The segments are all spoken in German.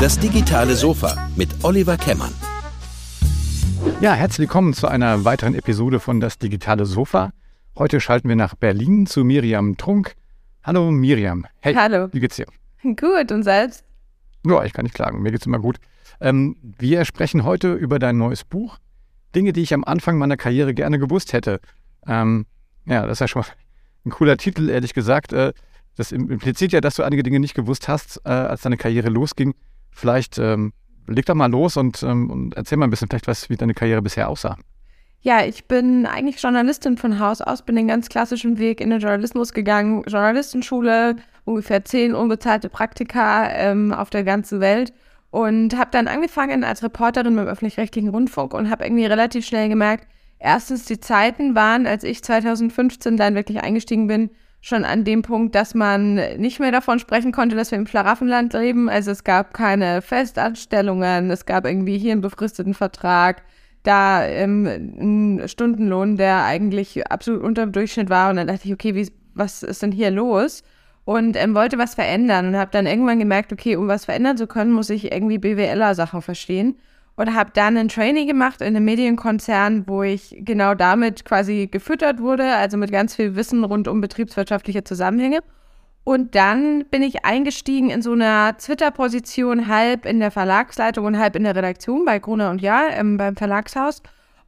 Das digitale Sofa mit Oliver Kemmern. Ja, herzlich willkommen zu einer weiteren Episode von Das digitale Sofa. Heute schalten wir nach Berlin zu Miriam Trunk. Hallo Miriam. Hey, Hallo. Wie geht's dir? Gut, und selbst? Ja, ich kann nicht klagen. Mir geht's immer gut. Ähm, wir sprechen heute über dein neues Buch. Dinge, die ich am Anfang meiner Karriere gerne gewusst hätte. Ähm, ja, das ist ja schon mal ein cooler Titel, ehrlich gesagt. Äh, das impliziert ja, dass du einige Dinge nicht gewusst hast, äh, als deine Karriere losging. Vielleicht ähm, leg doch mal los und, ähm, und erzähl mal ein bisschen vielleicht, was, wie deine Karriere bisher aussah. Ja, ich bin eigentlich Journalistin von Haus aus, bin den ganz klassischen Weg in den Journalismus gegangen. Journalistenschule, ungefähr zehn unbezahlte Praktika ähm, auf der ganzen Welt und habe dann angefangen als Reporterin beim öffentlich-rechtlichen Rundfunk und habe irgendwie relativ schnell gemerkt, erstens die Zeiten waren, als ich 2015 dann wirklich eingestiegen bin, schon an dem Punkt, dass man nicht mehr davon sprechen konnte, dass wir im Schlaraffenland leben. Also es gab keine Festanstellungen, es gab irgendwie hier einen befristeten Vertrag, da ähm, einen Stundenlohn, der eigentlich absolut unter dem Durchschnitt war. Und dann dachte ich, okay, wie, was ist denn hier los? Und ähm, wollte was verändern und habe dann irgendwann gemerkt, okay, um was verändern zu können, muss ich irgendwie BWLer-Sachen verstehen und habe dann ein Training gemacht in einem Medienkonzern, wo ich genau damit quasi gefüttert wurde, also mit ganz viel Wissen rund um betriebswirtschaftliche Zusammenhänge. Und dann bin ich eingestiegen in so einer Twitter-Position, halb in der Verlagsleitung und halb in der Redaktion bei Gruner und Ja ähm, beim Verlagshaus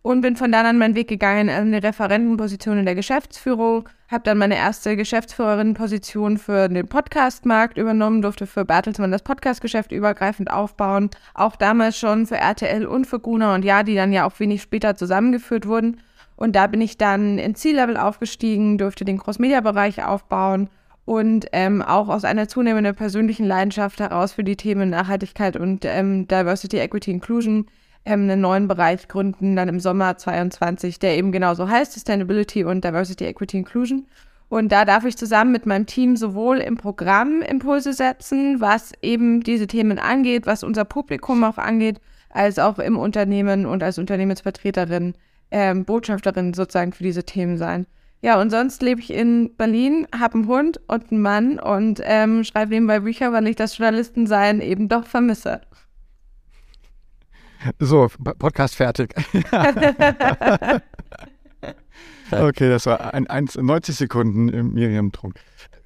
und bin von dann an meinen Weg gegangen in eine Referentenposition in der Geschäftsführung, habe dann meine erste Geschäftsführerin-Position für den Podcastmarkt übernommen, durfte für Bertelsmann das Podcastgeschäft übergreifend aufbauen, auch damals schon für RTL und für Gruner und Ja, die dann ja auch wenig später zusammengeführt wurden. Und da bin ich dann in C-Level aufgestiegen, durfte den Cross-Media-Bereich aufbauen und ähm, auch aus einer zunehmenden persönlichen Leidenschaft heraus für die Themen Nachhaltigkeit und ähm, Diversity, Equity, Inclusion ähm, einen neuen Bereich gründen, dann im Sommer 22, der eben genauso heißt, Sustainability und Diversity, Equity, Inclusion. Und da darf ich zusammen mit meinem Team sowohl im Programm Impulse setzen, was eben diese Themen angeht, was unser Publikum auch angeht, als auch im Unternehmen und als Unternehmensvertreterin, ähm, Botschafterin sozusagen für diese Themen sein. Ja, und sonst lebe ich in Berlin, habe einen Hund und einen Mann und ähm, schreibe nebenbei Bücher, weil ich das Journalistensein eben doch vermisse. So, Podcast fertig. okay, das war ein, ein, 90 Sekunden im Miriam Trunk.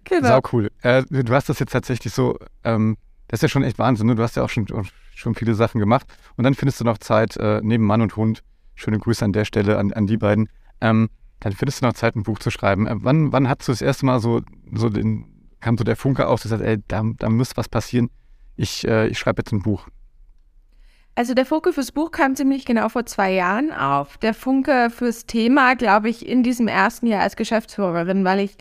Genau. Sau cool. Äh, du hast das jetzt tatsächlich so, ähm, das ist ja schon echt Wahnsinn. Ne? Du hast ja auch schon, schon viele Sachen gemacht. Und dann findest du noch Zeit, äh, neben Mann und Hund, schöne Grüße an der Stelle an, an die beiden, ähm, dann findest du noch Zeit, ein Buch zu schreiben. Äh, wann, wann hast du das erste Mal so, so den, kam so der Funke auf, dass du sagst, ey, da, da muss was passieren. Ich, äh, ich schreibe jetzt ein Buch. Also der Funke fürs Buch kam ziemlich genau vor zwei Jahren auf. Der Funke fürs Thema, glaube ich, in diesem ersten Jahr als Geschäftsführerin, weil ich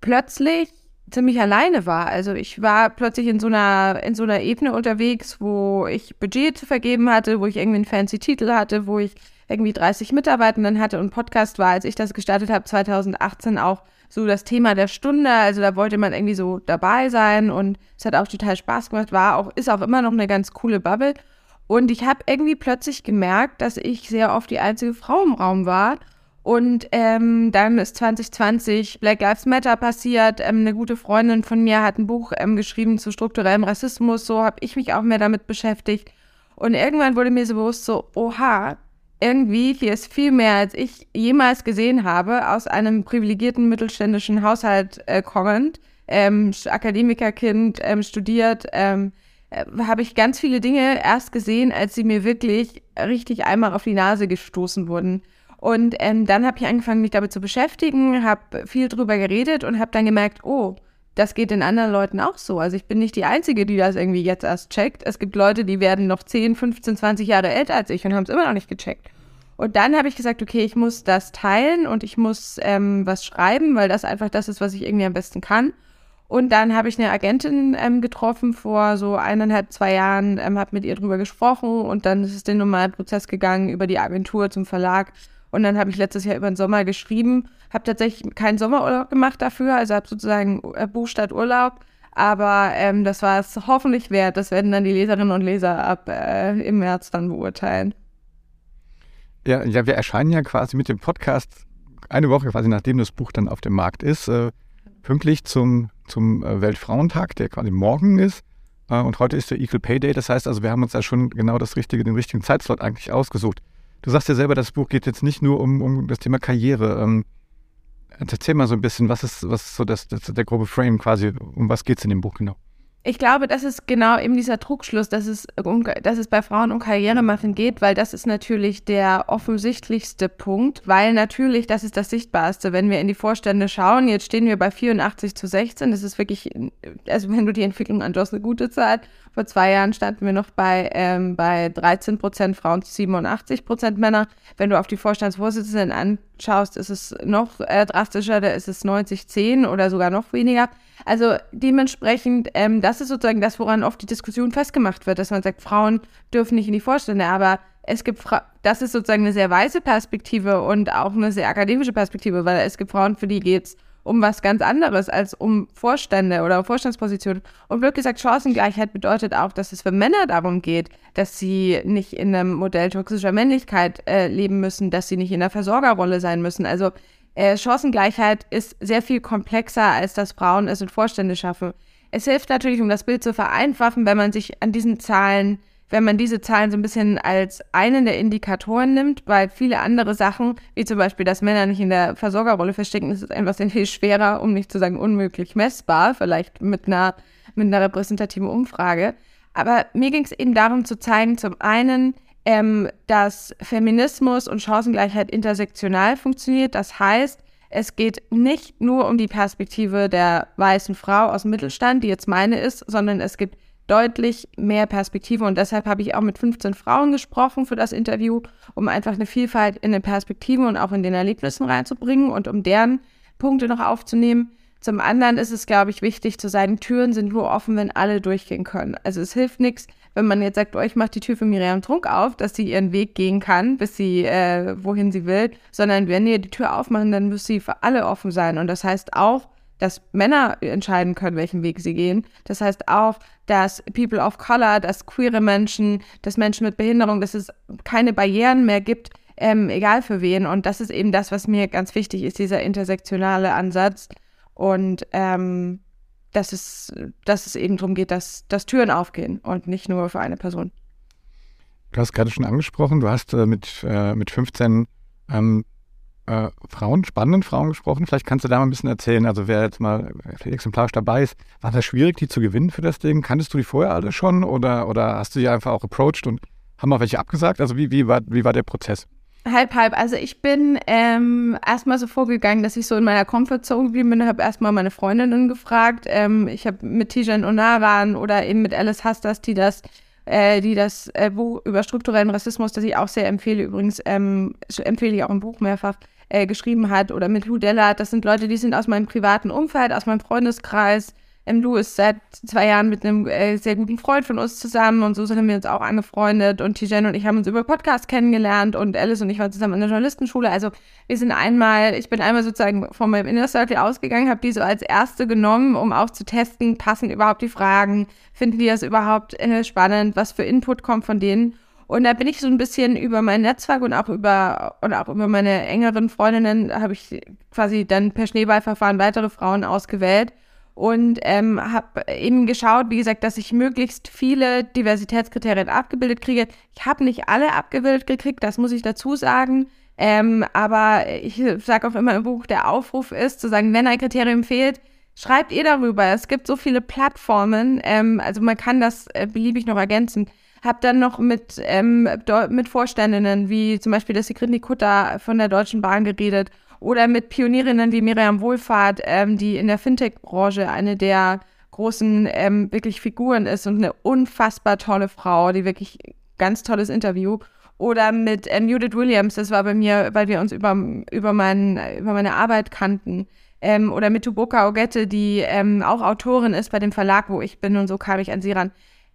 plötzlich ziemlich alleine war. Also ich war plötzlich in so einer, in so einer Ebene unterwegs, wo ich Budget zu vergeben hatte, wo ich irgendwie einen fancy Titel hatte, wo ich irgendwie 30 Mitarbeitenden hatte und Podcast war, als ich das gestartet habe, 2018 auch so das Thema der Stunde. Also da wollte man irgendwie so dabei sein und es hat auch total Spaß gemacht, war auch, ist auch immer noch eine ganz coole Bubble. Und ich habe irgendwie plötzlich gemerkt, dass ich sehr oft die einzige Frau im Raum war. Und ähm, dann ist 2020 Black Lives Matter passiert. Ähm, eine gute Freundin von mir hat ein Buch ähm, geschrieben zu strukturellem Rassismus. So habe ich mich auch mehr damit beschäftigt. Und irgendwann wurde mir so bewusst, so, oha, irgendwie hier ist viel mehr, als ich jemals gesehen habe, aus einem privilegierten mittelständischen Haushalt äh, kommend. Ähm, Akademikerkind, ähm, studiert, ähm, äh, habe ich ganz viele Dinge erst gesehen, als sie mir wirklich richtig einmal auf die Nase gestoßen wurden. Und ähm, dann habe ich angefangen, mich damit zu beschäftigen, habe viel drüber geredet und habe dann gemerkt, oh, das geht den anderen Leuten auch so. Also ich bin nicht die Einzige, die das irgendwie jetzt erst checkt. Es gibt Leute, die werden noch 10, 15, 20 Jahre älter als ich und haben es immer noch nicht gecheckt. Und dann habe ich gesagt, okay, ich muss das teilen und ich muss ähm, was schreiben, weil das einfach das ist, was ich irgendwie am besten kann. Und dann habe ich eine Agentin ähm, getroffen vor so eineinhalb, zwei Jahren, ähm, habe mit ihr drüber gesprochen und dann ist es den normalen Prozess gegangen über die Agentur zum Verlag. Und dann habe ich letztes Jahr über den Sommer geschrieben, habe tatsächlich keinen Sommerurlaub gemacht dafür, also habe sozusagen äh, Buch statt Urlaub. Aber ähm, das war es hoffentlich wert. Das werden dann die Leserinnen und Leser ab äh, im März dann beurteilen. Ja, ja, wir erscheinen ja quasi mit dem Podcast eine Woche quasi nachdem das Buch dann auf dem Markt ist. Äh, pünktlich zum, zum äh, Weltfrauentag, der quasi morgen ist. Äh, und heute ist der Equal Pay Day. Das heißt also, wir haben uns da schon genau das richtige, den richtigen Zeitslot eigentlich ausgesucht. Du sagst ja selber, das Buch geht jetzt nicht nur um, um das Thema Karriere. Ähm, erzähl mal so ein bisschen, was ist, was ist so das, das, der grobe Frame quasi, um was geht es in dem Buch genau? Ich glaube, das ist genau eben dieser Trugschluss, dass es, dass es bei Frauen um Karrieremachen geht, weil das ist natürlich der offensichtlichste Punkt, weil natürlich, das ist das Sichtbarste, wenn wir in die Vorstände schauen, jetzt stehen wir bei 84 zu 16, das ist wirklich, also wenn du die Entwicklung anschaust, eine gute Zahl. Vor zwei Jahren standen wir noch bei, ähm, bei 13 Prozent Frauen zu 87 Prozent Männer. Wenn du auf die Vorstandsvorsitzenden anschaust, ist es noch äh, drastischer, da ist es 90, 10 oder sogar noch weniger. Also dementsprechend, ähm, das ist sozusagen das, woran oft die Diskussion festgemacht wird, dass man sagt, Frauen dürfen nicht in die Vorstände, aber es gibt, Fra das ist sozusagen eine sehr weiße Perspektive und auch eine sehr akademische Perspektive, weil es gibt Frauen, für die geht es um was ganz anderes als um Vorstände oder Vorstandspositionen. Und blöd gesagt, Chancengleichheit bedeutet auch, dass es für Männer darum geht, dass sie nicht in einem Modell toxischer Männlichkeit äh, leben müssen, dass sie nicht in der Versorgerrolle sein müssen. Also äh, Chancengleichheit ist sehr viel komplexer, als dass Frauen es in Vorstände schaffen. Es hilft natürlich, um das Bild zu vereinfachen, wenn man sich an diesen Zahlen, wenn man diese Zahlen so ein bisschen als einen der Indikatoren nimmt, weil viele andere Sachen, wie zum Beispiel, dass Männer nicht in der Versorgerrolle verstecken, ist einfach sehr viel schwerer, um nicht zu sagen unmöglich messbar, vielleicht mit einer, mit einer repräsentativen Umfrage. Aber mir ging es eben darum zu zeigen, zum einen, ähm, dass Feminismus und Chancengleichheit intersektional funktioniert. Das heißt, es geht nicht nur um die Perspektive der weißen Frau aus dem Mittelstand, die jetzt meine ist, sondern es gibt deutlich mehr Perspektive und deshalb habe ich auch mit 15 Frauen gesprochen für das Interview, um einfach eine Vielfalt in den Perspektiven und auch in den Erlebnissen reinzubringen und um deren Punkte noch aufzunehmen. Zum anderen ist es, glaube ich, wichtig zu sagen, Türen sind nur offen, wenn alle durchgehen können. Also es hilft nichts, wenn man jetzt sagt, oh, ich mache die Tür für Miriam Trunk auf, dass sie ihren Weg gehen kann, bis sie äh, wohin sie will, sondern wenn wir die Tür aufmachen, dann muss sie für alle offen sein. Und das heißt auch, dass Männer entscheiden können, welchen Weg sie gehen. Das heißt auch, dass People of Color, dass queere Menschen, dass Menschen mit Behinderung, dass es keine Barrieren mehr gibt, ähm, egal für wen. Und das ist eben das, was mir ganz wichtig ist, dieser intersektionale Ansatz. Und ähm, dass es, dass es eben darum geht, dass, dass Türen aufgehen und nicht nur für eine Person. Du hast gerade schon angesprochen, du hast äh, mit, äh, mit 15 ähm, äh, Frauen, spannenden Frauen gesprochen. Vielleicht kannst du da mal ein bisschen erzählen, also wer jetzt mal exemplarisch dabei ist, war das schwierig, die zu gewinnen für das Ding? Kanntest du die vorher alle schon oder, oder hast du die einfach auch approached und haben auch welche abgesagt? Also wie, wie, war, wie war der Prozess? Halb, halb. Also ich bin ähm, erstmal so vorgegangen, dass ich so in meiner Comfortzone geblieben bin. habe erstmal meine Freundinnen gefragt. Ähm, ich habe mit Tijan Onaran oder eben mit Alice Hastas, die das, äh, die das äh, Buch über strukturellen Rassismus, das ich auch sehr empfehle, übrigens ähm, empfehle ich auch im Buch mehrfach, äh, geschrieben hat. Oder mit Lou Della. Das sind Leute, die sind aus meinem privaten Umfeld, aus meinem Freundeskreis ähm, Lou ist seit zwei Jahren mit einem äh, sehr guten Freund von uns zusammen und so sind wir uns auch angefreundet und Tijen und ich haben uns über Podcast kennengelernt und Alice und ich waren zusammen in der Journalistenschule. Also wir sind einmal, ich bin einmal sozusagen von meinem Inner Circle ausgegangen, habe die so als erste genommen, um auch zu testen, passen überhaupt die Fragen, finden die das überhaupt äh, spannend, was für Input kommt von denen. Und da bin ich so ein bisschen über mein Netzwerk und auch über und auch über meine engeren Freundinnen habe ich quasi dann per Schneeballverfahren weitere Frauen ausgewählt und ähm, habe eben geschaut, wie gesagt, dass ich möglichst viele Diversitätskriterien abgebildet kriege. Ich habe nicht alle abgebildet gekriegt, das muss ich dazu sagen. Ähm, aber ich sage auch immer im Buch, der Aufruf ist, zu sagen, wenn ein Kriterium fehlt, schreibt ihr darüber. Es gibt so viele Plattformen, ähm, also man kann das äh, beliebig noch ergänzen. Hab dann noch mit, ähm, mit Vorständinnen wie zum Beispiel der Sigrid Nikutta von der Deutschen Bahn geredet oder mit Pionierinnen wie Miriam Wohlfahrt, ähm, die in der Fintech-Branche eine der großen ähm, wirklich Figuren ist und eine unfassbar tolle Frau, die wirklich ganz tolles Interview. Oder mit ähm, Judith Williams, das war bei mir, weil wir uns über, über, mein, über meine Arbeit kannten. Ähm, oder mit Tuboka Ogette, die ähm, auch Autorin ist bei dem Verlag, wo ich bin und so kam ich an sie ran.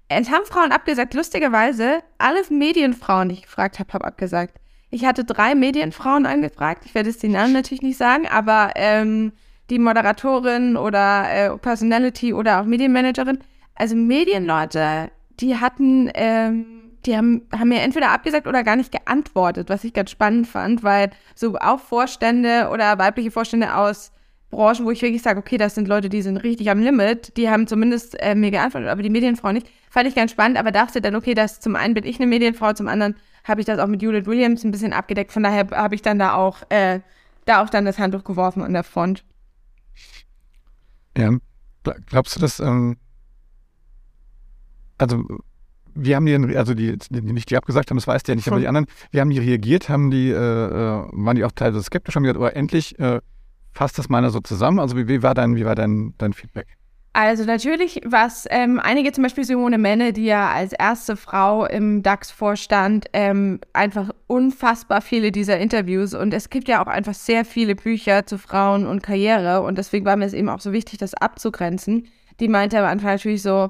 Es haben Frauen abgesagt. Lustigerweise, alle Medienfrauen, die ich gefragt habe, haben abgesagt. Ich hatte drei Medienfrauen angefragt. Ich werde es die Namen natürlich nicht sagen, aber ähm, die Moderatorin oder äh, Personality oder auch Medienmanagerin. Also Medienleute, die hatten, ähm, die haben, haben mir entweder abgesagt oder gar nicht geantwortet, was ich ganz spannend fand, weil so auch Vorstände oder weibliche Vorstände aus Branchen, wo ich wirklich sage, okay, das sind Leute, die sind richtig am Limit, die haben zumindest äh, mir geantwortet, aber die Medienfrau nicht. Fand ich ganz spannend, aber dachte dann, okay, das zum einen bin ich eine Medienfrau, zum anderen habe ich das auch mit Judith Williams ein bisschen abgedeckt. Von daher habe ich dann da auch, äh, da auch dann das Handtuch geworfen an der Front. Ja, glaubst du, dass, ähm, also wie haben die, also die, die nicht die abgesagt haben, das weißt du ja nicht, aber die anderen, wie haben die reagiert? Haben die, äh, äh waren die auch teilweise skeptisch, haben gesagt, aber oh, endlich äh, fasst das mal so zusammen? Also wie, wie war dein, wie war dein, dein Feedback? Also natürlich, was ähm, einige zum Beispiel Simone Menne, die ja als erste Frau im DAX-Vorstand ähm, einfach unfassbar viele dieser Interviews und es gibt ja auch einfach sehr viele Bücher zu Frauen und Karriere und deswegen war mir es eben auch so wichtig, das abzugrenzen. Die meinte am Anfang natürlich so,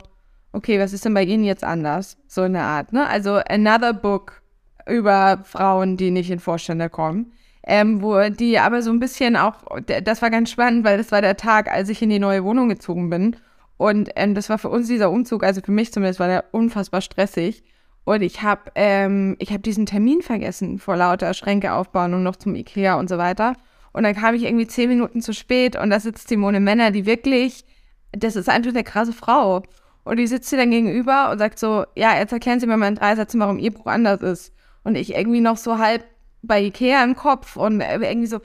okay, was ist denn bei Ihnen jetzt anders? So eine Art, ne? Also another book über Frauen, die nicht in Vorstände kommen ähm, wo die aber so ein bisschen auch, das war ganz spannend, weil das war der Tag, als ich in die neue Wohnung gezogen bin. Und ähm, das war für uns dieser Umzug, also für mich zumindest, war der unfassbar stressig. Und ich habe ähm, ich hab diesen Termin vergessen vor lauter Schränke aufbauen und noch zum Ikea und so weiter. Und dann kam ich irgendwie zehn Minuten zu spät und da sitzt Simone Männer, die wirklich, das ist einfach eine krasse Frau. Und die sitzt sie dann gegenüber und sagt so, ja, jetzt erklären Sie mir mal in drei Sätzen, warum Ihr Buch anders ist. Und ich irgendwie noch so halb bei Ikea im Kopf und irgendwie so,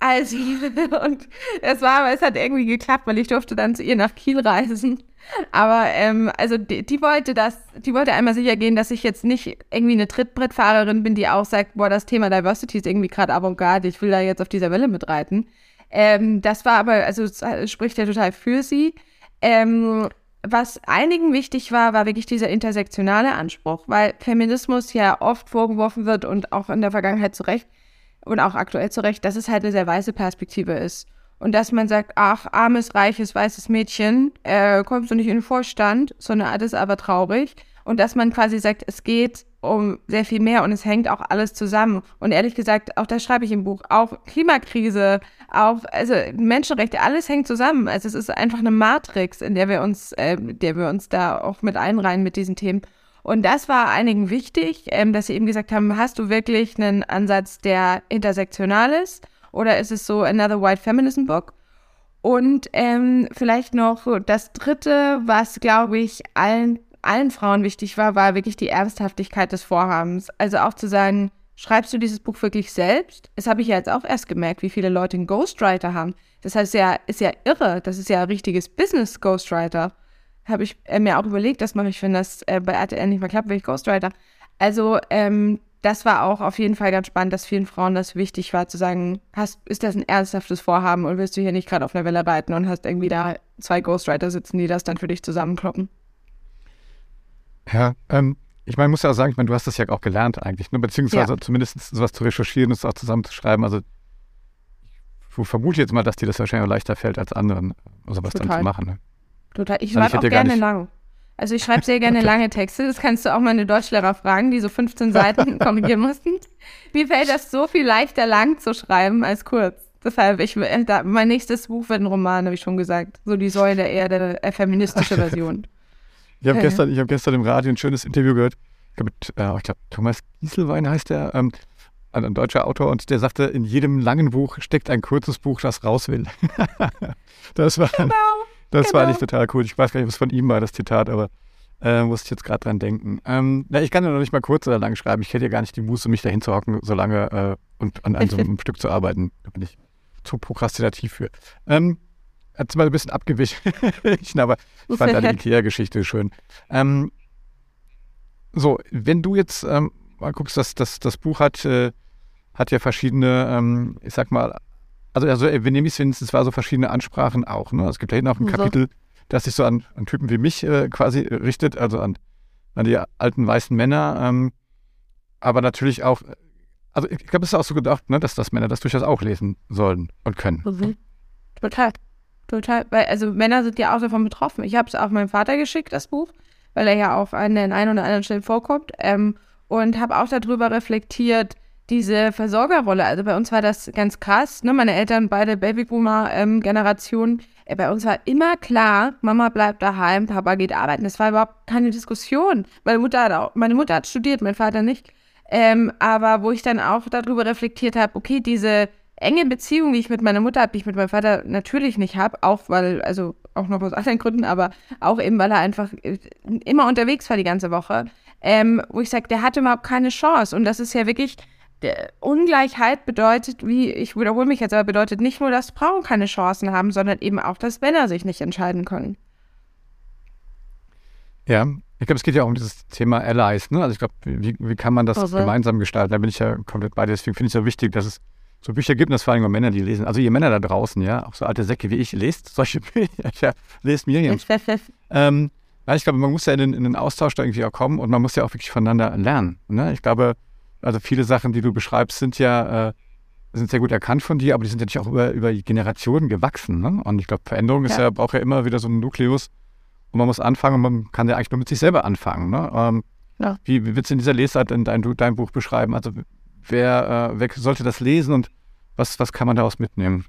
also, und es war, aber es hat irgendwie geklappt, weil ich durfte dann zu ihr nach Kiel reisen. Aber ähm, also die, die, wollte das, die wollte einmal sicher gehen, dass ich jetzt nicht irgendwie eine Trittbrettfahrerin bin, die auch sagt, boah, das Thema Diversity ist irgendwie gerade avantgarde, ich will da jetzt auf dieser Welle mitreiten. Ähm, das war aber, also es spricht ja total für sie. Ähm, was einigen wichtig war, war wirklich dieser intersektionale Anspruch, weil Feminismus ja oft vorgeworfen wird und auch in der Vergangenheit zu Recht und auch aktuell zu Recht, dass es halt eine sehr weiße Perspektive ist. Und dass man sagt, ach, armes, reiches, weißes Mädchen, äh, kommst du nicht in den Vorstand, sondern ist aber traurig. Und dass man quasi sagt, es geht um sehr viel mehr und es hängt auch alles zusammen. Und ehrlich gesagt, auch das schreibe ich im Buch, auch Klimakrise, auch also Menschenrechte, alles hängt zusammen. Also es ist einfach eine Matrix, in der wir uns, äh, der wir uns da auch mit einreihen mit diesen Themen. Und das war einigen wichtig, ähm, dass sie eben gesagt haben, hast du wirklich einen Ansatz, der intersektional ist? Oder ist es so another white feminism book? Und ähm, vielleicht noch das Dritte, was, glaube ich, allen allen Frauen wichtig war, war wirklich die Ernsthaftigkeit des Vorhabens. Also auch zu sagen, schreibst du dieses Buch wirklich selbst? Das habe ich ja jetzt auch erst gemerkt, wie viele Leute einen Ghostwriter haben. Das heißt, ja, ist ja irre. Das ist ja ein richtiges Business Ghostwriter. Habe ich äh, mir auch überlegt, das mache ich, wenn das äh, bei RTL nicht mehr klappt, bin ich Ghostwriter. Also, ähm, das war auch auf jeden Fall ganz spannend, dass vielen Frauen das wichtig war, zu sagen, hast, ist das ein ernsthaftes Vorhaben und willst du hier nicht gerade auf einer Welle reiten und hast irgendwie da zwei Ghostwriter sitzen, die das dann für dich zusammenkloppen? Ja, ähm, ich meine, muss ja auch sagen, ich meine, du hast das ja auch gelernt eigentlich, ne? beziehungsweise ja. zumindest sowas zu recherchieren und es auch zusammenzuschreiben. Also ich vermute jetzt mal, dass dir das wahrscheinlich auch leichter fällt als anderen, sowas Total. dann zu machen. Ne? Total. Ich schreibe auch gerne lang. Also ich schreibe sehr gerne okay. lange Texte. Das kannst du auch meine Deutschlehrer fragen, die so 15 Seiten korrigieren mussten. Mir fällt das so viel leichter, lang zu schreiben als kurz. Deshalb, ich, äh, mein nächstes Buch wird ein Roman, habe ich schon gesagt. So die Säule der Erde, äh, feministische Version. Ich habe gestern, hab gestern im Radio ein schönes Interview gehört. Ich glaube, äh, glaub, Thomas Gieselwein heißt der, ähm, ein deutscher Autor, und der sagte, in jedem langen Buch steckt ein kurzes Buch, das raus will. das war, genau, das genau. war nicht total cool. Ich weiß gar nicht, was von ihm war, das Zitat, aber äh, musste ich jetzt gerade dran denken. Ähm, na, ich kann ja noch nicht mal kurz oder lang schreiben. Ich hätte ja gar nicht die Muße, mich dahin zu hocken, so lange äh, und an, an so einem Stück zu arbeiten. Da bin ich zu prokrastinativ für. Ähm, hat mal ein bisschen abgewichen, aber ich fand die Ikea-Geschichte schön. Ähm, so, wenn du jetzt ähm, mal guckst, das, das, das Buch hat, äh, hat ja verschiedene, ähm, ich sag mal, also, also wenn nehme ich es wenigstens, war so verschiedene Ansprachen auch. Ne? Es gibt da hinten auch ein. Kapitel, das sich so an, an Typen wie mich äh, quasi richtet, also an, an die alten weißen Männer, ähm, aber natürlich auch, also ich glaube, es ist auch so gedacht, ne, dass das Männer das durchaus auch lesen sollen und können. Mhm. Total. Total, weil, also Männer sind ja auch davon betroffen. Ich habe es auch meinem Vater geschickt, das Buch, weil er ja auch an den einen oder anderen Stellen vorkommt. Ähm, und habe auch darüber reflektiert, diese Versorgerrolle. Also bei uns war das ganz krass. Ne? Meine Eltern, beide Babyboomer-Generation. Ähm, äh, bei uns war immer klar, Mama bleibt daheim, Papa geht arbeiten. Das war überhaupt keine Diskussion. Meine Mutter hat, auch, meine Mutter hat studiert, mein Vater nicht. Ähm, aber wo ich dann auch darüber reflektiert habe, okay, diese enge Beziehung, die ich mit meiner Mutter habe, die ich mit meinem Vater natürlich nicht habe, auch weil, also auch noch aus anderen Gründen, aber auch eben, weil er einfach äh, immer unterwegs war die ganze Woche, ähm, wo ich sage, der hatte überhaupt keine Chance. Und das ist ja wirklich, Ungleichheit bedeutet, wie, ich wiederhole mich jetzt, aber bedeutet nicht nur, dass Frauen keine Chancen haben, sondern eben auch, dass Männer sich nicht entscheiden können. Ja, ich glaube, es geht ja auch um dieses Thema Allies. Ne? Also ich glaube, wie, wie kann man das also. gemeinsam gestalten? Da bin ich ja komplett bei dir. Deswegen finde ich es ja wichtig, dass es so Bücher gibt, das vor allem Männer, die lesen. Also ihr Männer da draußen, ja, auch so alte Säcke wie ich, lest solche Bücher. Ja, lest Miriam. ähm, ja, ich glaube, man muss ja in den, in den, Austausch da irgendwie auch kommen und man muss ja auch wirklich voneinander lernen. Ne? Ich glaube, also viele Sachen, die du beschreibst, sind ja äh, sind sehr gut erkannt von dir, aber die sind ja natürlich auch über, über Generationen gewachsen. Ne? Und ich glaube, Veränderung ist ja. ja, braucht ja immer wieder so einen Nukleus, und man muss anfangen und man kann ja eigentlich nur mit sich selber anfangen. Ne? Ähm, ja. Wie, wie willst du in dieser Lesart in dein, dein Buch beschreiben? Also wer, äh, wer sollte das lesen und was, was kann man daraus mitnehmen?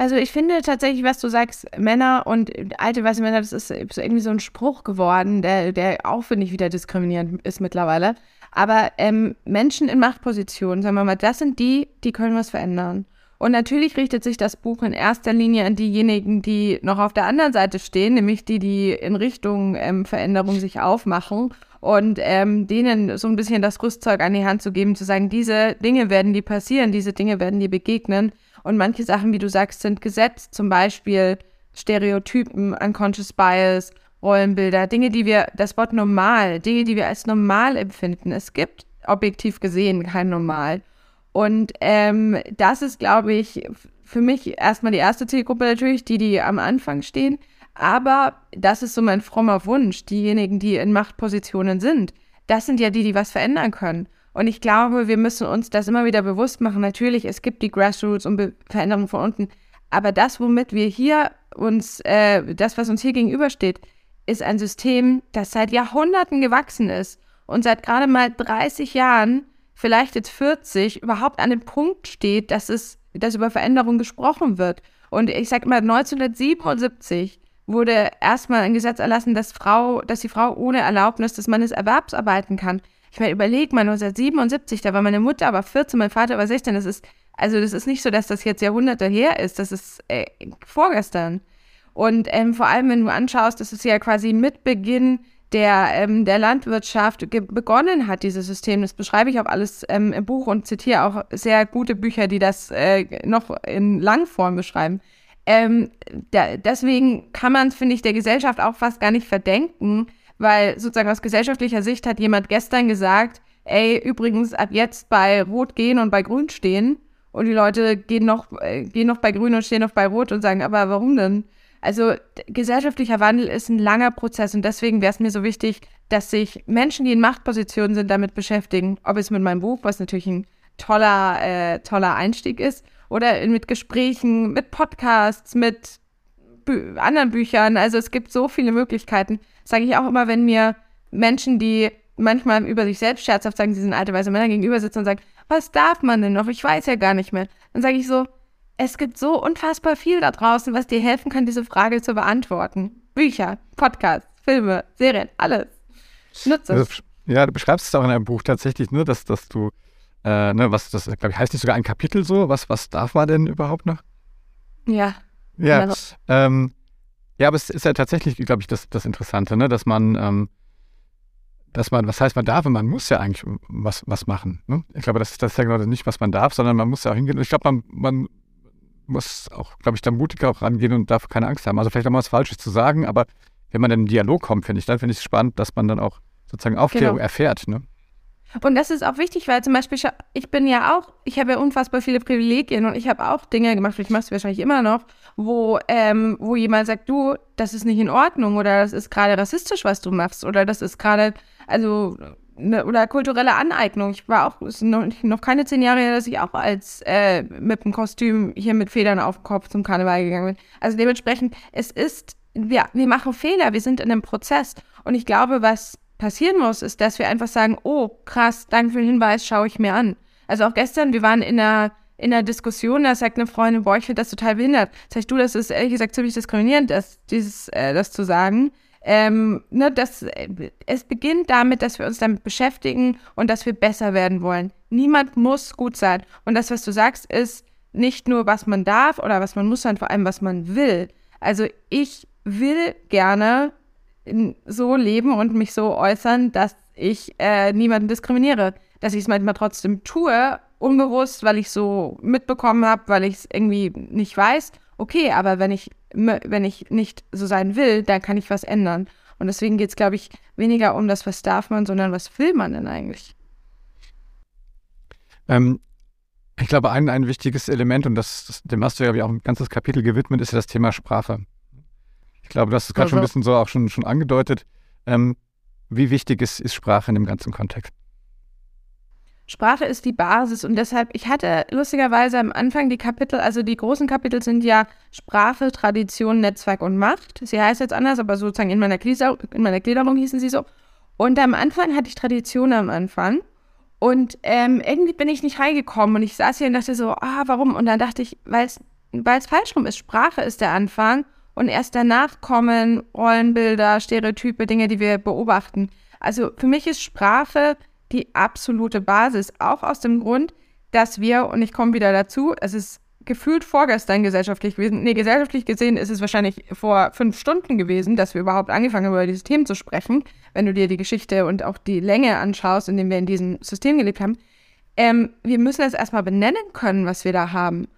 Also ich finde tatsächlich, was du sagst, Männer und alte weiße Männer, das ist irgendwie so ein Spruch geworden, der, der auch, finde ich, wieder diskriminierend ist mittlerweile. Aber ähm, Menschen in Machtpositionen, sagen wir mal, das sind die, die können was verändern. Und natürlich richtet sich das Buch in erster Linie an diejenigen, die noch auf der anderen Seite stehen, nämlich die, die in Richtung ähm, Veränderung sich aufmachen und ähm, denen so ein bisschen das Rüstzeug an die Hand zu geben, zu sagen, diese Dinge werden dir passieren, diese Dinge werden dir begegnen. Und manche Sachen, wie du sagst, sind gesetzt, zum Beispiel Stereotypen, Unconscious Bias, Rollenbilder, Dinge, die wir, das Wort normal, Dinge, die wir als normal empfinden. Es gibt objektiv gesehen kein Normal. Und ähm, das ist, glaube ich, für mich erstmal die erste Zielgruppe natürlich, die, die am Anfang stehen. Aber das ist so mein frommer Wunsch. Diejenigen, die in Machtpositionen sind, das sind ja die, die was verändern können. Und ich glaube, wir müssen uns das immer wieder bewusst machen. Natürlich, es gibt die Grassroots und Be Veränderungen von unten. Aber das, womit wir hier uns, äh, das, was uns hier gegenübersteht, ist ein System, das seit Jahrhunderten gewachsen ist und seit gerade mal 30 Jahren vielleicht jetzt 40 überhaupt an dem Punkt steht, dass es, dass über Veränderung gesprochen wird. Und ich sage immer, 1977 wurde erstmal ein Gesetz erlassen, dass Frau, dass die Frau ohne Erlaubnis des Mannes Erwerbsarbeiten kann. Ich meine, überleg mal, 1977, da war meine Mutter aber 14, mein Vater war 16. Das ist, also das ist nicht so, dass das jetzt Jahrhunderte her ist. Das ist äh, vorgestern. Und ähm, vor allem, wenn du anschaust, das ist ja quasi mit Beginn der, ähm, der Landwirtschaft begonnen hat, dieses System. Das beschreibe ich auch alles ähm, im Buch und zitiere auch sehr gute Bücher, die das äh, noch in Langform beschreiben. Ähm, da, deswegen kann man, finde ich, der Gesellschaft auch fast gar nicht verdenken, weil sozusagen aus gesellschaftlicher Sicht hat jemand gestern gesagt, ey, übrigens ab jetzt bei Rot gehen und bei Grün stehen. Und die Leute gehen noch, äh, gehen noch bei Grün und stehen noch bei Rot und sagen, aber warum denn? Also gesellschaftlicher Wandel ist ein langer Prozess und deswegen wäre es mir so wichtig, dass sich Menschen, die in Machtpositionen sind, damit beschäftigen. Ob es mit meinem Buch, was natürlich ein toller, äh, toller Einstieg ist, oder mit Gesprächen, mit Podcasts, mit Bü anderen Büchern. Also es gibt so viele Möglichkeiten. Sage ich auch immer, wenn mir Menschen, die manchmal über sich selbst scherzhaft sagen, sie sind alte weiße Männer gegenüber sitzen und sagen, was darf man denn noch? Ich weiß ja gar nicht mehr. Dann sage ich so, es gibt so unfassbar viel da draußen, was dir helfen kann, diese Frage zu beantworten. Bücher, Podcasts, Filme, Serien, alles. Nutze es. Also, ja, du beschreibst es auch in einem Buch tatsächlich, ne, dass, dass du, äh, ne, was das, glaube ich, heißt nicht sogar ein Kapitel so. Was, was darf man denn überhaupt noch? Ja. Ja, genau. ähm, ja, aber es ist ja tatsächlich, glaube ich, das, das Interessante, ne, dass man, ähm, dass man, was heißt man darf und man muss ja eigentlich was, was machen. Ne? Ich glaube, das ist das ja genau nicht, was man darf, sondern man muss ja auch hingehen. Ich glaube, man, man muss auch, glaube ich, da mutiger auch rangehen und darf keine Angst haben. Also vielleicht auch mal was Falsches zu sagen, aber wenn man in einen Dialog kommt, finde ich, dann finde ich es spannend, dass man dann auch sozusagen Aufklärung genau. erfährt. Ne? Und das ist auch wichtig, weil zum Beispiel, ich bin ja auch, ich habe ja unfassbar viele Privilegien und ich habe auch Dinge gemacht, ich mache es wahrscheinlich immer noch, wo, ähm, wo jemand sagt, du, das ist nicht in Ordnung oder das ist gerade rassistisch, was du machst oder das ist gerade, also ne, oder kulturelle Aneignung. Ich war auch, ist noch, noch keine zehn Jahre her, dass ich auch als äh, mit einem Kostüm hier mit Federn auf dem Kopf zum Karneval gegangen bin. Also dementsprechend, es ist, ja, wir machen Fehler, wir sind in einem Prozess. Und ich glaube, was passieren muss, ist, dass wir einfach sagen, oh, krass, danke für den Hinweis, schaue ich mir an. Also auch gestern, wir waren in einer in einer Diskussion, da sagt eine Freundin, boah, ich finde das total behindert. Sag ich, du, das ist ehrlich gesagt ziemlich diskriminierend, das, dieses, äh, das zu sagen. Ähm, ne, das, es beginnt damit, dass wir uns damit beschäftigen und dass wir besser werden wollen. Niemand muss gut sein. Und das, was du sagst, ist, nicht nur, was man darf oder was man muss, sondern vor allem, was man will. Also ich will gerne so leben und mich so äußern, dass ich äh, niemanden diskriminiere. Dass ich es manchmal trotzdem tue, unbewusst, weil ich so mitbekommen habe, weil ich es irgendwie nicht weiß. Okay, aber wenn ich, wenn ich nicht so sein will, dann kann ich was ändern. Und deswegen geht es, glaube ich, weniger um das, was darf man, sondern was will man denn eigentlich? Ähm, ich glaube, ein, ein wichtiges Element, und das, das dem hast du ja auch ein ganzes Kapitel gewidmet, ist ja das Thema Sprache. Ich glaube, das ist gerade also. schon ein bisschen so auch schon, schon angedeutet. Ähm, wie wichtig ist, ist Sprache in dem ganzen Kontext? Sprache ist die Basis und deshalb, ich hatte lustigerweise am Anfang die Kapitel, also die großen Kapitel sind ja Sprache, Tradition, Netzwerk und Macht. Sie heißt jetzt anders, aber sozusagen in meiner, Glieder, in meiner Gliederung hießen sie so. Und am Anfang hatte ich Tradition am Anfang und ähm, irgendwie bin ich nicht reingekommen und ich saß hier und dachte so, ah, warum? Und dann dachte ich, weil es falsch rum ist, Sprache ist der Anfang und erst danach kommen Rollenbilder, Stereotype, Dinge, die wir beobachten. Also für mich ist Sprache die absolute Basis, auch aus dem Grund, dass wir, und ich komme wieder dazu, es ist gefühlt vorgestern gesellschaftlich gewesen. Nee, gesellschaftlich gesehen ist es wahrscheinlich vor fünf Stunden gewesen, dass wir überhaupt angefangen haben, über dieses Thema zu sprechen, wenn du dir die Geschichte und auch die Länge anschaust, in dem wir in diesem System gelebt haben. Ähm, wir müssen es erstmal benennen können, was wir da haben.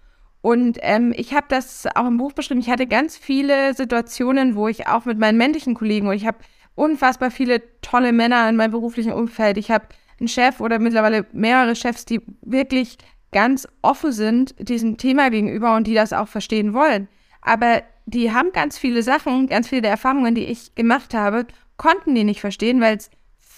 Und ähm, ich habe das auch im Buch beschrieben. Ich hatte ganz viele Situationen, wo ich auch mit meinen männlichen Kollegen, und ich habe unfassbar viele tolle Männer in meinem beruflichen Umfeld. Ich habe einen Chef oder mittlerweile mehrere Chefs, die wirklich ganz offen sind diesem Thema gegenüber und die das auch verstehen wollen. Aber die haben ganz viele Sachen, ganz viele der Erfahrungen, die ich gemacht habe, konnten die nicht verstehen, weil es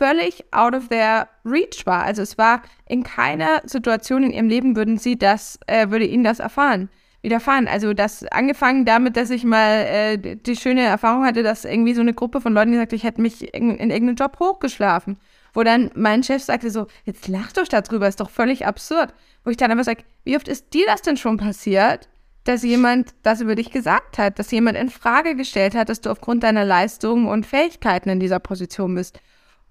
völlig out of their reach war. Also es war in keiner Situation in ihrem Leben würden sie das, äh, würde ihnen das erfahren, widerfahren. Also das angefangen damit, dass ich mal äh, die schöne Erfahrung hatte, dass irgendwie so eine Gruppe von Leuten gesagt, ich hätte mich in, in irgendeinem Job hochgeschlafen wo dann mein Chef sagte so, jetzt lach doch darüber, ist doch völlig absurd. Wo ich dann aber sage, wie oft ist dir das denn schon passiert, dass jemand das über dich gesagt hat, dass jemand in Frage gestellt hat, dass du aufgrund deiner Leistungen und Fähigkeiten in dieser Position bist.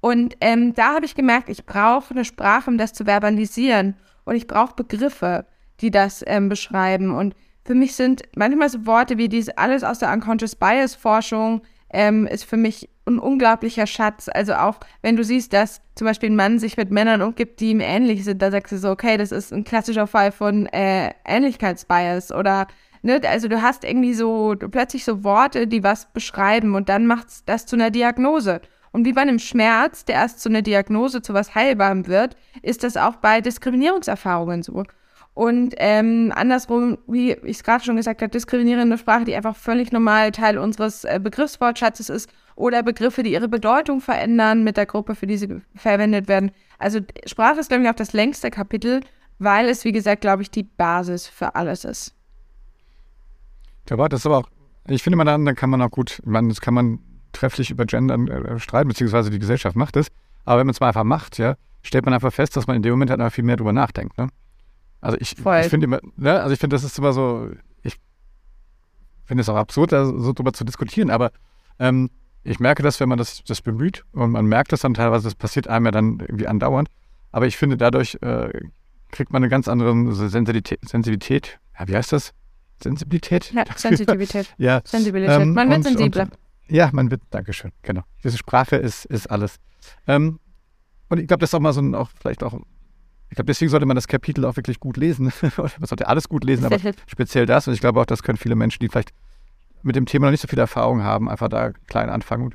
Und ähm, da habe ich gemerkt, ich brauche eine Sprache, um das zu verbalisieren. Und ich brauche Begriffe, die das ähm, beschreiben. Und für mich sind manchmal so Worte wie diese alles aus der Unconscious Bias Forschung, ähm, ist für mich ein unglaublicher Schatz. Also auch wenn du siehst, dass zum Beispiel ein Mann sich mit Männern umgibt, die ihm ähnlich sind, da sagst du so, okay, das ist ein klassischer Fall von äh, Ähnlichkeitsbias oder ne, also du hast irgendwie so plötzlich so Worte, die was beschreiben und dann macht das zu einer Diagnose. Und wie bei einem Schmerz, der erst zu einer Diagnose, zu was Heilbarem wird, ist das auch bei Diskriminierungserfahrungen so. Und ähm, andersrum, wie ich es gerade schon gesagt habe, diskriminierende Sprache, die einfach völlig normal Teil unseres äh, Begriffswortschatzes ist, oder Begriffe, die ihre Bedeutung verändern mit der Gruppe, für die sie verwendet werden. Also Sprache ist, glaube ich, auch das längste Kapitel, weil es, wie gesagt, glaube ich, die Basis für alles ist. Ja, das ist aber auch, ich finde dann, dann kann man auch gut, man, das kann man trefflich über Gender äh, streiten, beziehungsweise die Gesellschaft macht es. Aber wenn man es mal einfach macht, ja, stellt man einfach fest, dass man in dem Moment halt einfach viel mehr drüber nachdenkt. Ne? Also ich, ich finde immer, ne, also ich finde, das ist immer so, ich finde es auch absurd, da so drüber zu diskutieren, aber ähm, ich merke das, wenn man das, das bemüht und man merkt das dann teilweise, das passiert einem ja dann irgendwie andauernd, aber ich finde, dadurch äh, kriegt man eine ganz andere Sensibilität, Sensibilität, ja, wie heißt das? Sensibilität? Ja, Sensitivität. ja. Sensibilität. Ähm, man wird und, sensibler. Und, ja, man wird, Dankeschön, genau. Diese Sprache ist, ist alles. Ähm, und ich glaube, das ist auch mal so ein, auch vielleicht auch ich glaube, deswegen sollte man das Kapitel auch wirklich gut lesen. man sollte alles gut lesen, aber speziell das. Und ich glaube auch, das können viele Menschen, die vielleicht mit dem Thema noch nicht so viel Erfahrung haben, einfach da klein anfangen.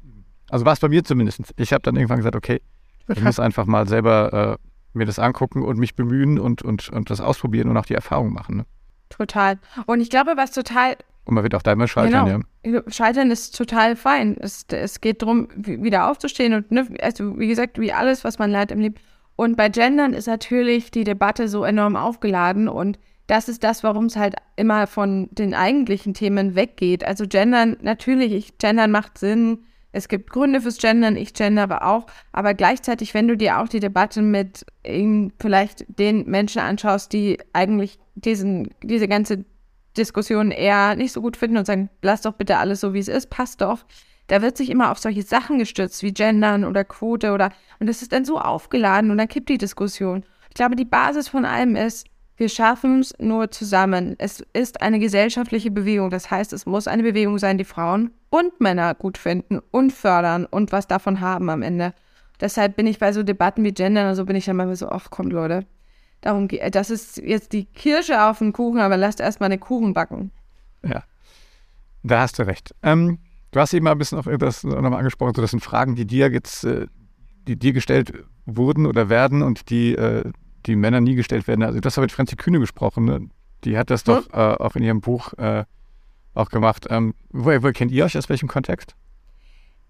Also war es bei mir zumindest. Ich habe dann irgendwann gesagt, okay, ich muss einfach mal selber äh, mir das angucken und mich bemühen und, und, und das ausprobieren und auch die Erfahrung machen. Ne? Total. Und ich glaube, was total. Und man wird auch da immer scheitern, genau. ja. Scheitern ist total fein. Es, es geht darum, wieder aufzustehen und, ne, also wie gesagt, wie alles, was man lernt im Leben. Und bei Gendern ist natürlich die Debatte so enorm aufgeladen und das ist das, warum es halt immer von den eigentlichen Themen weggeht. Also Gendern, natürlich, ich, Gendern macht Sinn. Es gibt Gründe fürs Gendern, ich gender aber auch. Aber gleichzeitig, wenn du dir auch die Debatte mit vielleicht den Menschen anschaust, die eigentlich diesen, diese ganze Diskussion eher nicht so gut finden und sagen, lass doch bitte alles so, wie es ist, passt doch, da wird sich immer auf solche Sachen gestützt, wie Gendern oder Quote oder, und das ist dann so aufgeladen und dann kippt die Diskussion. Ich glaube, die Basis von allem ist, Wir schaffen es nur zusammen. Es ist eine gesellschaftliche Bewegung. Das heißt, es muss eine Bewegung sein, die Frauen und Männer gut finden und fördern und was davon haben am Ende. Deshalb bin ich bei so Debatten wie Gender und so bin ich dann mal so, ach kommt Leute, darum geht das ist jetzt die Kirsche auf dem Kuchen, aber lasst erstmal den Kuchen backen. Ja, da hast du recht. Ähm, du hast eben mal ein bisschen auf das nochmal angesprochen, so das sind Fragen, die dir jetzt, äh, die dir gestellt wurden oder werden und die äh, die Männer nie gestellt werden. Also du hast aber mit Franzi Kühne gesprochen, ne? die hat das doch hm? äh, auch in ihrem Buch äh, auch gemacht. Ähm, woher, woher kennt ihr euch aus welchem Kontext?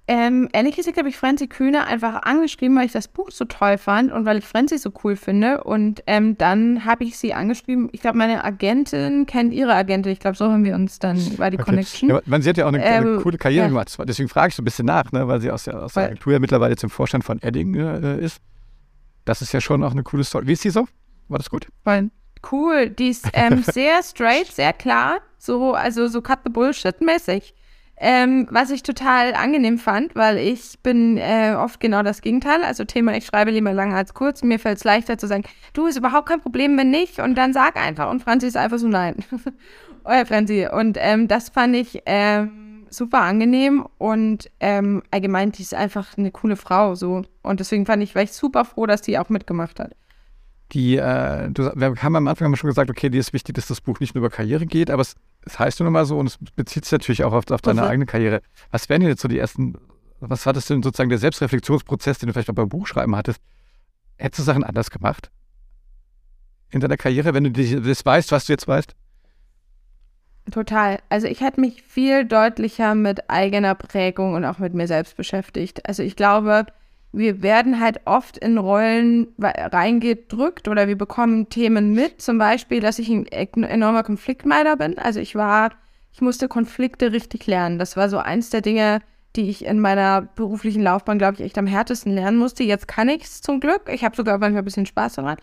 Ähm, ehrlich gesagt habe ich Franzi Kühne einfach angeschrieben, weil ich das Buch so toll fand und weil ich Franzi so cool finde. Und ähm, dann habe ich sie angeschrieben. Ich glaube, meine Agentin kennt ihre Agentin. Ich glaube, so haben wir uns dann, war die okay. Connection. Ja, man, sie hat ja auch eine, eine ähm, coole Karriere ja. gemacht. Deswegen frage ich so ein bisschen nach, ne? weil sie aus der, aus der Agentur ja mittlerweile im Vorstand von Edding äh, ist. Das ist ja schon auch eine coole Story. Wie ist sie so? War das gut? Fein. Cool. Die ist ähm, sehr straight, sehr klar. So, also so cut the bullshit mäßig. Ähm, was ich total angenehm fand, weil ich bin äh, oft genau das Gegenteil. Also Thema, ich schreibe lieber lange als kurz. Mir fällt es leichter zu sagen, du ist überhaupt kein Problem, wenn nicht. Und dann sag einfach. Und Franzi ist einfach so, nein. Euer Franzi. Und ähm, das fand ich ähm, super angenehm. Und ähm, allgemein, die ist einfach eine coole Frau. so. Und deswegen fand ich, war ich super froh, dass die auch mitgemacht hat die, äh, du, wir haben am Anfang schon gesagt, okay, dir ist wichtig, dass das Buch nicht nur über Karriere geht, aber es, es heißt nur mal so und es bezieht sich natürlich auch auf, auf deine okay. eigene Karriere. Was wären jetzt so die ersten, was war das denn sozusagen der Selbstreflexionsprozess, den du vielleicht auch beim Buchschreiben hattest? Hättest du Sachen anders gemacht? In deiner Karriere, wenn du das weißt, was du jetzt weißt? Total. Also ich hätte mich viel deutlicher mit eigener Prägung und auch mit mir selbst beschäftigt. Also ich glaube, wir werden halt oft in Rollen reingedrückt oder wir bekommen Themen mit. Zum Beispiel, dass ich ein enormer Konfliktmeider bin. Also ich war, ich musste Konflikte richtig lernen. Das war so eins der Dinge, die ich in meiner beruflichen Laufbahn, glaube ich, echt am härtesten lernen musste. Jetzt kann ich es zum Glück. Ich habe sogar manchmal ein bisschen Spaß daran.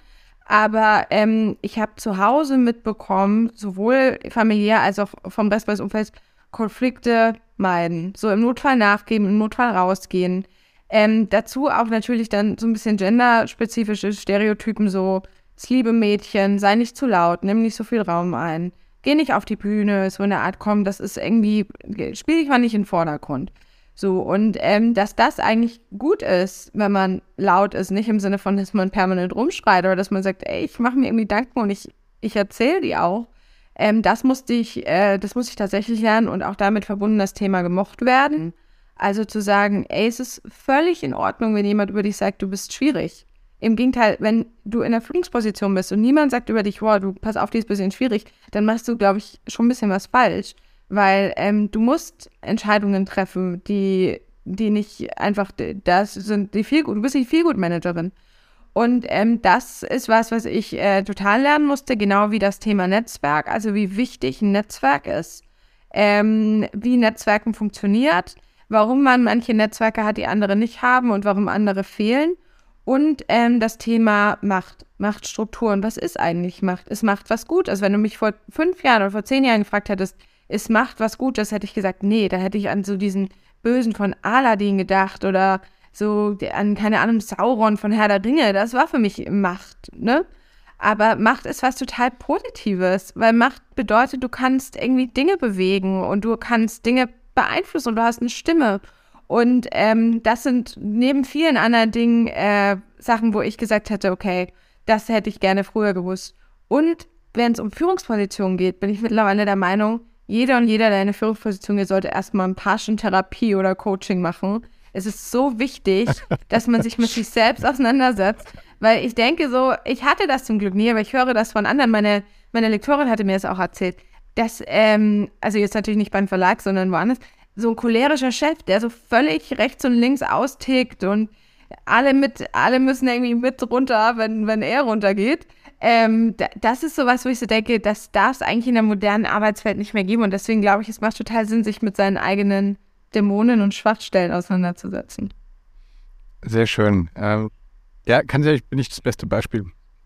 Aber ähm, ich habe zu Hause mitbekommen, sowohl familiär als auch vom Rest meines Umfelds, Konflikte meiden. So im Notfall nachgeben, im Notfall rausgehen ähm, dazu auch natürlich dann so ein bisschen genderspezifische Stereotypen, so das liebe Mädchen, sei nicht zu laut, nimm nicht so viel Raum ein, geh nicht auf die Bühne, so eine Art, komm, das ist irgendwie, spiel dich mal nicht in den Vordergrund. So, und ähm, dass das eigentlich gut ist, wenn man laut ist, nicht im Sinne von, dass man permanent rumschreit oder dass man sagt, ey, ich mache mir irgendwie Gedanken und ich, ich erzähle die auch. Ähm, das musste ich, äh, das musste ich tatsächlich lernen und auch damit verbunden das Thema gemocht werden. Also zu sagen, ey, es ist völlig in Ordnung, wenn jemand über dich sagt, du bist schwierig. Im Gegenteil, wenn du in der Führungsposition bist und niemand sagt über dich, wow, du pass auf, die ist ein bisschen schwierig, dann machst du, glaube ich, schon ein bisschen was falsch. Weil ähm, du musst Entscheidungen treffen, die, die nicht einfach, das sind die viel du bist die Feelgood-Managerin. Und ähm, das ist was, was ich äh, total lernen musste, genau wie das Thema Netzwerk, also wie wichtig ein Netzwerk ist, ähm, wie Netzwerken funktioniert, warum man manche Netzwerke hat, die andere nicht haben und warum andere fehlen. Und ähm, das Thema Macht, Machtstrukturen. Was ist eigentlich Macht? Ist Macht was gut? Also wenn du mich vor fünf Jahren oder vor zehn Jahren gefragt hättest, ist Macht was gut? Das hätte ich gesagt, nee, da hätte ich an so diesen Bösen von Aladdin gedacht oder so an, keine Ahnung, Sauron von Herr der Ringe. Das war für mich Macht, ne? Aber Macht ist was total Positives, weil Macht bedeutet, du kannst irgendwie Dinge bewegen und du kannst Dinge beeinflussen und du hast eine Stimme. Und ähm, das sind neben vielen anderen Dingen äh, Sachen, wo ich gesagt hätte, okay, das hätte ich gerne früher gewusst. Und wenn es um Führungspositionen geht, bin ich mittlerweile der Meinung, jeder und jeder, der eine Führungsposition geht, sollte erstmal ein paar Stunden Therapie oder Coaching machen. Es ist so wichtig, dass man sich mit sich selbst auseinandersetzt, weil ich denke so, ich hatte das zum Glück nie, aber ich höre das von anderen. Meine, meine Lektorin hatte mir das auch erzählt dass, ähm, also jetzt natürlich nicht beim Verlag, sondern woanders, so ein cholerischer Chef, der so völlig rechts und links austickt und alle mit, alle müssen irgendwie mit runter, wenn, wenn er runtergeht. Ähm, das ist sowas, wo ich so denke, das darf es eigentlich in der modernen Arbeitswelt nicht mehr geben. Und deswegen glaube ich, es macht total Sinn, sich mit seinen eigenen Dämonen und Schwachstellen auseinanderzusetzen. Sehr schön. Ähm, ja, kann ich, bin ich das beste Beispiel.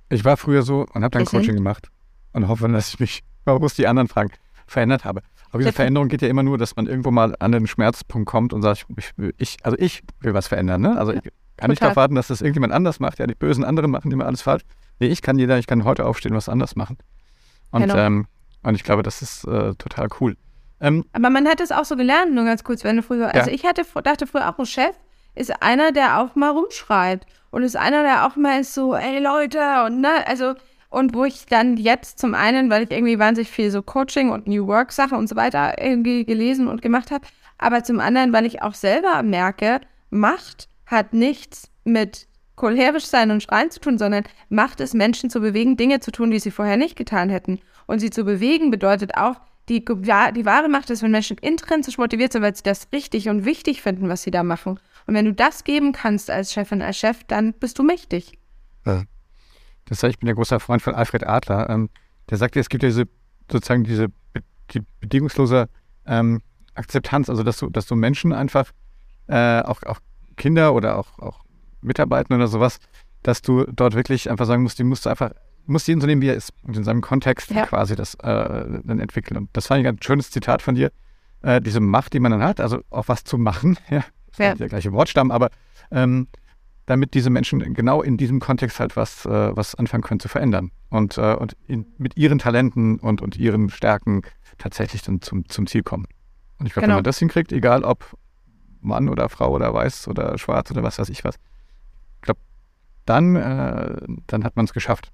Ich war früher so und habe dann Coaching gemacht und hoffe, dass ich mich man muss die anderen fragen, verändert habe. Aber diese Veränderung geht ja immer nur, dass man irgendwo mal an den Schmerzpunkt kommt und sagt, ich, ich also ich will was verändern. Ne? Also ich kann nicht darauf warten, dass das irgendjemand anders macht. Ja, die bösen anderen machen immer alles falsch. Nee, ich kann jeder, ich kann heute aufstehen, was anders machen. Und, genau. ähm, und ich glaube, das ist äh, total cool. Ähm, Aber man hat es auch so gelernt, nur ganz kurz, wenn du früher, also ich hatte, dachte früher auch, ein Chef ist einer, der auch mal rumschreit und ist einer, der auch mal ist so, ey Leute und ne, also und wo ich dann jetzt zum einen, weil ich irgendwie wahnsinnig viel so Coaching und New Work Sachen und so weiter irgendwie gelesen und gemacht habe, aber zum anderen, weil ich auch selber merke, Macht hat nichts mit cholerisch sein und schreien zu tun, sondern Macht ist Menschen zu bewegen, Dinge zu tun, die sie vorher nicht getan hätten. Und sie zu bewegen bedeutet auch, die, die wahre Macht ist, wenn Menschen intrinsisch motiviert sind, weil sie das richtig und wichtig finden, was sie da machen. Und wenn du das geben kannst als Chefin, als Chef, dann bist du mächtig. Ja. Das heißt, ich bin der großer Freund von Alfred Adler. Ähm, der sagt, es gibt ja diese, sozusagen diese die bedingungslose ähm, Akzeptanz, also dass du, dass du Menschen einfach, äh, auch, auch Kinder oder auch, auch Mitarbeiter oder sowas, dass du dort wirklich einfach sagen musst, die musst du einfach, musst jeden so nehmen, wie er ist und in seinem Kontext ja. quasi das äh, dann entwickeln. Und das fand ich ein schönes Zitat von dir. Äh, diese Macht, die man dann hat, also auch was zu machen, ja, ja. der gleiche Wortstamm, aber ähm, damit diese Menschen genau in diesem Kontext halt was, äh, was anfangen können zu verändern und, äh, und in, mit ihren Talenten und, und ihren Stärken tatsächlich dann zum, zum Ziel kommen. Und ich glaube, genau. wenn man das hinkriegt, egal ob Mann oder Frau oder weiß oder schwarz oder was weiß ich was, ich glaube, dann, äh, dann hat man es geschafft.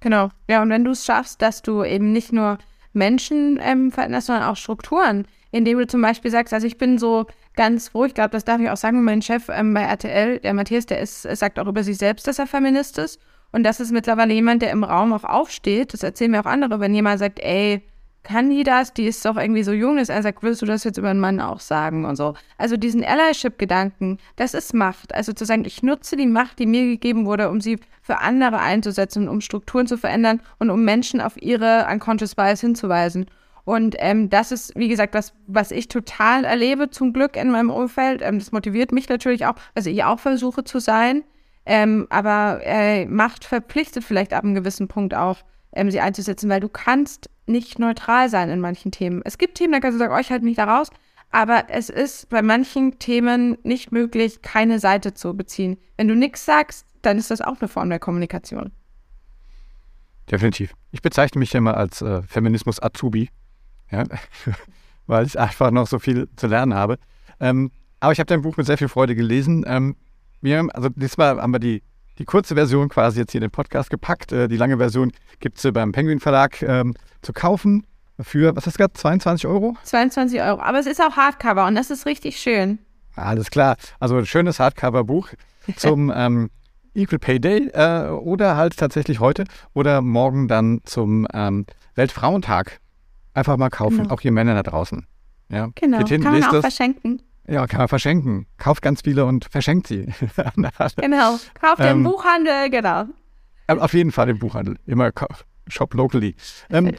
Genau. Ja, und wenn du es schaffst, dass du eben nicht nur Menschen ähm, veränderst, sondern auch Strukturen, indem du zum Beispiel sagst, also ich bin so ganz froh, ich glaube, das darf ich auch sagen, mein Chef ähm, bei RTL, der Matthias, der ist, sagt auch über sich selbst, dass er Feminist ist. Und das ist mittlerweile jemand, der im Raum auch aufsteht. Das erzählen mir auch andere, wenn jemand sagt, ey, kann die das? Die ist doch irgendwie so jung, dass er sagt, willst du das jetzt über einen Mann auch sagen und so. Also diesen Allyship-Gedanken, das ist Macht. Also zu sagen, ich nutze die Macht, die mir gegeben wurde, um sie für andere einzusetzen, um Strukturen zu verändern und um Menschen auf ihre unconscious bias hinzuweisen. Und ähm, das ist, wie gesagt, das, was ich total erlebe, zum Glück in meinem Umfeld. Ähm, das motiviert mich natürlich auch, was ich auch versuche zu sein. Ähm, aber äh, Macht verpflichtet vielleicht ab einem gewissen Punkt auch, ähm, sie einzusetzen, weil du kannst nicht neutral sein in manchen Themen. Es gibt Themen, da kannst du sagen, oh, ich halte mich da raus. Aber es ist bei manchen Themen nicht möglich, keine Seite zu beziehen. Wenn du nichts sagst, dann ist das auch eine Form der Kommunikation. Definitiv. Ich bezeichne mich ja immer als äh, Feminismus-Azubi ja, weil ich einfach noch so viel zu lernen habe. Ähm, aber ich habe dein Buch mit sehr viel Freude gelesen. Ähm, wir haben, also diesmal haben wir die, die kurze Version quasi jetzt hier in den Podcast gepackt. Äh, die lange Version gibt es äh, beim Penguin Verlag ähm, zu kaufen für, was hast du gerade, 22 Euro? 22 Euro, aber es ist auch Hardcover und das ist richtig schön. Alles klar, also ein schönes Hardcover-Buch zum ähm, Equal Pay Day äh, oder halt tatsächlich heute oder morgen dann zum ähm, Weltfrauentag Einfach mal kaufen, genau. auch ihr Männer da draußen. Ja. Genau, hin, kann man auch das. verschenken. Ja, kann man verschenken. Kauft ganz viele und verschenkt sie. genau, kauft ähm, im Buchhandel, genau. Auf jeden Fall im Buchhandel. Immer shop locally. Ähm,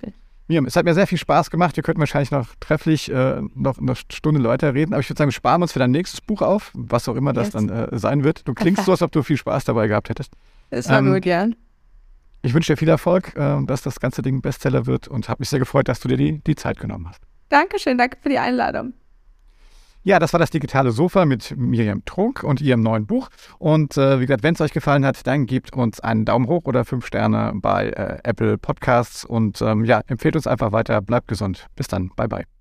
Miriam, es hat mir sehr viel Spaß gemacht. Wir könnten wahrscheinlich noch trefflich äh, noch eine Stunde weiter reden, aber ich würde sagen, wir sparen uns für dein nächstes Buch auf, was auch immer das yes. dann äh, sein wird. Du klingst so, als ob du viel Spaß dabei gehabt hättest. Das war ähm, gut, gern. Ich wünsche dir viel Erfolg, äh, dass das ganze Ding Bestseller wird und habe mich sehr gefreut, dass du dir die, die Zeit genommen hast. Dankeschön, danke für die Einladung. Ja, das war das digitale Sofa mit Miriam Trunk und ihrem neuen Buch. Und äh, wie gesagt, wenn es euch gefallen hat, dann gebt uns einen Daumen hoch oder fünf Sterne bei äh, Apple Podcasts und ähm, ja, empfehlt uns einfach weiter. Bleibt gesund. Bis dann. Bye, bye.